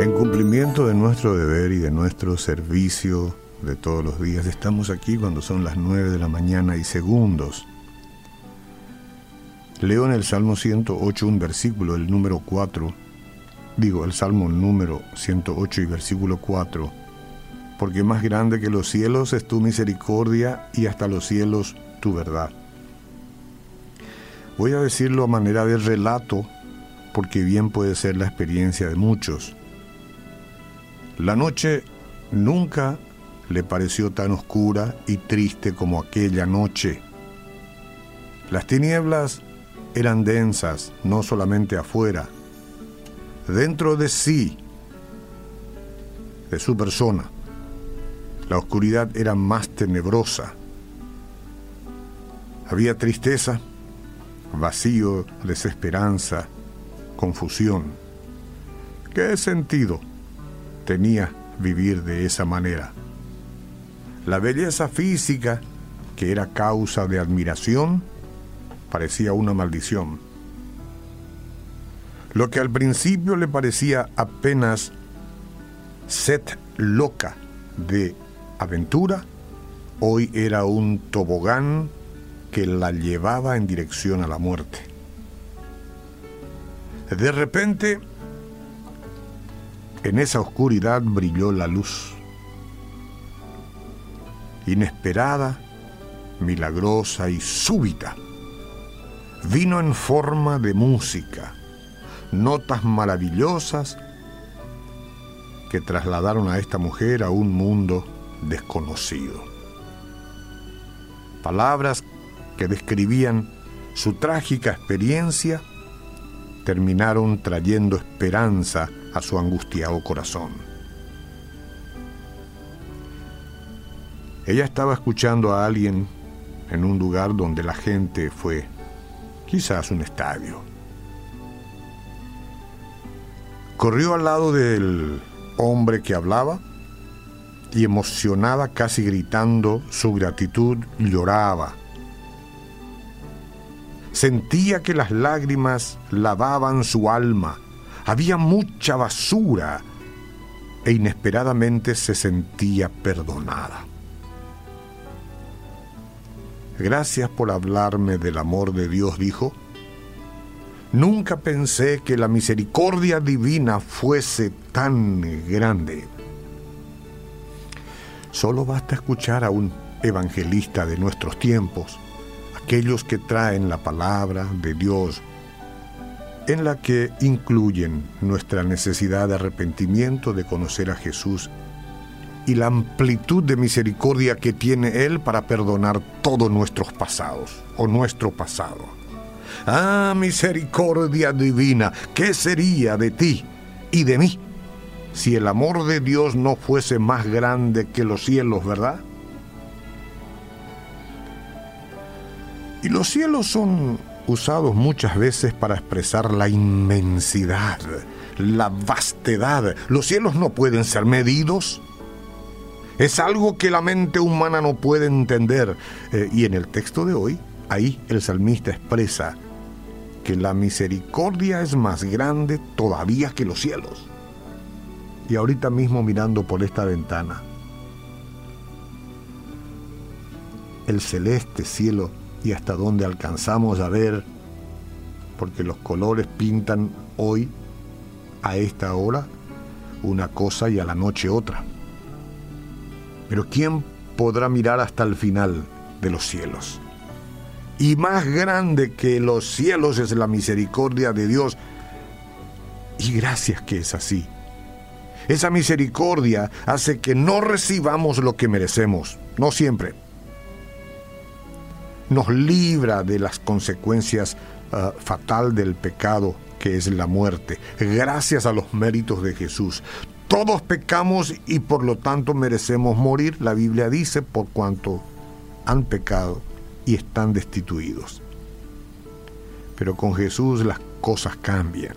En cumplimiento de nuestro deber y de nuestro servicio de todos los días, estamos aquí cuando son las 9 de la mañana y segundos. Leo en el Salmo 108 un versículo, el número 4, digo el Salmo número 108 y versículo 4, porque más grande que los cielos es tu misericordia y hasta los cielos tu verdad. Voy a decirlo a manera de relato, porque bien puede ser la experiencia de muchos. La noche nunca le pareció tan oscura y triste como aquella noche. Las tinieblas eran densas, no solamente afuera, dentro de sí, de su persona. La oscuridad era más tenebrosa. Había tristeza, vacío, desesperanza, confusión. ¿Qué sentido? tenía vivir de esa manera. La belleza física, que era causa de admiración, parecía una maldición. Lo que al principio le parecía apenas sed loca de aventura, hoy era un tobogán que la llevaba en dirección a la muerte. De repente, en esa oscuridad brilló la luz. Inesperada, milagrosa y súbita. Vino en forma de música, notas maravillosas que trasladaron a esta mujer a un mundo desconocido. Palabras que describían su trágica experiencia terminaron trayendo esperanza a su angustiado corazón. Ella estaba escuchando a alguien en un lugar donde la gente fue, quizás un estadio. Corrió al lado del hombre que hablaba y emocionada, casi gritando su gratitud, lloraba. Sentía que las lágrimas lavaban su alma había mucha basura e inesperadamente se sentía perdonada. Gracias por hablarme del amor de Dios, dijo. Nunca pensé que la misericordia divina fuese tan grande. Solo basta escuchar a un evangelista de nuestros tiempos, aquellos que traen la palabra de Dios en la que incluyen nuestra necesidad de arrepentimiento, de conocer a Jesús y la amplitud de misericordia que tiene Él para perdonar todos nuestros pasados o nuestro pasado. Ah, misericordia divina, ¿qué sería de ti y de mí si el amor de Dios no fuese más grande que los cielos, verdad? Y los cielos son usados muchas veces para expresar la inmensidad, la vastedad. Los cielos no pueden ser medidos. Es algo que la mente humana no puede entender. Eh, y en el texto de hoy, ahí el salmista expresa que la misericordia es más grande todavía que los cielos. Y ahorita mismo mirando por esta ventana, el celeste cielo y hasta dónde alcanzamos a ver, porque los colores pintan hoy, a esta hora, una cosa y a la noche otra. Pero ¿quién podrá mirar hasta el final de los cielos? Y más grande que los cielos es la misericordia de Dios. Y gracias que es así. Esa misericordia hace que no recibamos lo que merecemos, no siempre, nos libra de las consecuencias uh, fatal del pecado que es la muerte, gracias a los méritos de Jesús. Todos pecamos y por lo tanto merecemos morir, la Biblia dice, por cuanto han pecado y están destituidos. Pero con Jesús las cosas cambian.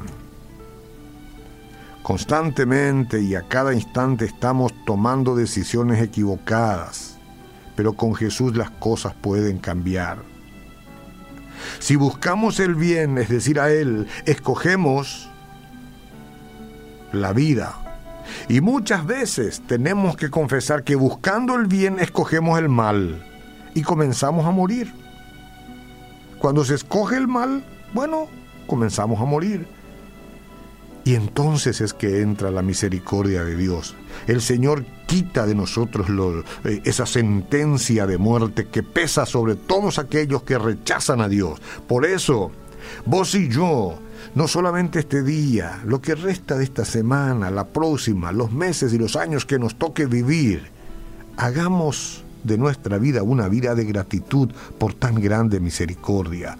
Constantemente y a cada instante estamos tomando decisiones equivocadas pero con Jesús las cosas pueden cambiar. Si buscamos el bien, es decir, a Él, escogemos la vida. Y muchas veces tenemos que confesar que buscando el bien escogemos el mal y comenzamos a morir. Cuando se escoge el mal, bueno, comenzamos a morir. Y entonces es que entra la misericordia de Dios. El Señor quita de nosotros eh, esa sentencia de muerte que pesa sobre todos aquellos que rechazan a Dios. Por eso, vos y yo, no solamente este día, lo que resta de esta semana, la próxima, los meses y los años que nos toque vivir, hagamos de nuestra vida una vida de gratitud por tan grande misericordia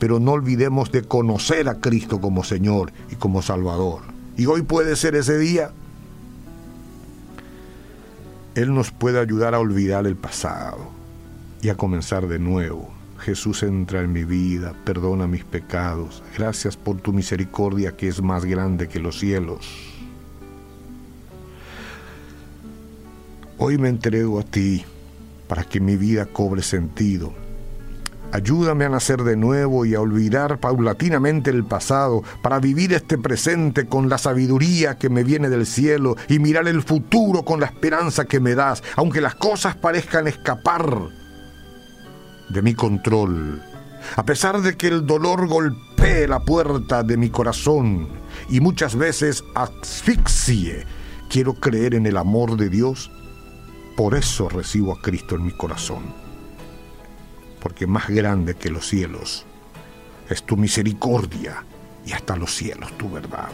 pero no olvidemos de conocer a Cristo como Señor y como Salvador. Y hoy puede ser ese día. Él nos puede ayudar a olvidar el pasado y a comenzar de nuevo. Jesús entra en mi vida, perdona mis pecados. Gracias por tu misericordia que es más grande que los cielos. Hoy me entrego a ti para que mi vida cobre sentido Ayúdame a nacer de nuevo y a olvidar paulatinamente el pasado para vivir este presente con la sabiduría que me viene del cielo y mirar el futuro con la esperanza que me das, aunque las cosas parezcan escapar de mi control. A pesar de que el dolor golpee la puerta de mi corazón y muchas veces asfixie, quiero creer en el amor de Dios. Por eso recibo a Cristo en mi corazón porque más grande que los cielos es tu misericordia y hasta los cielos tu verdad.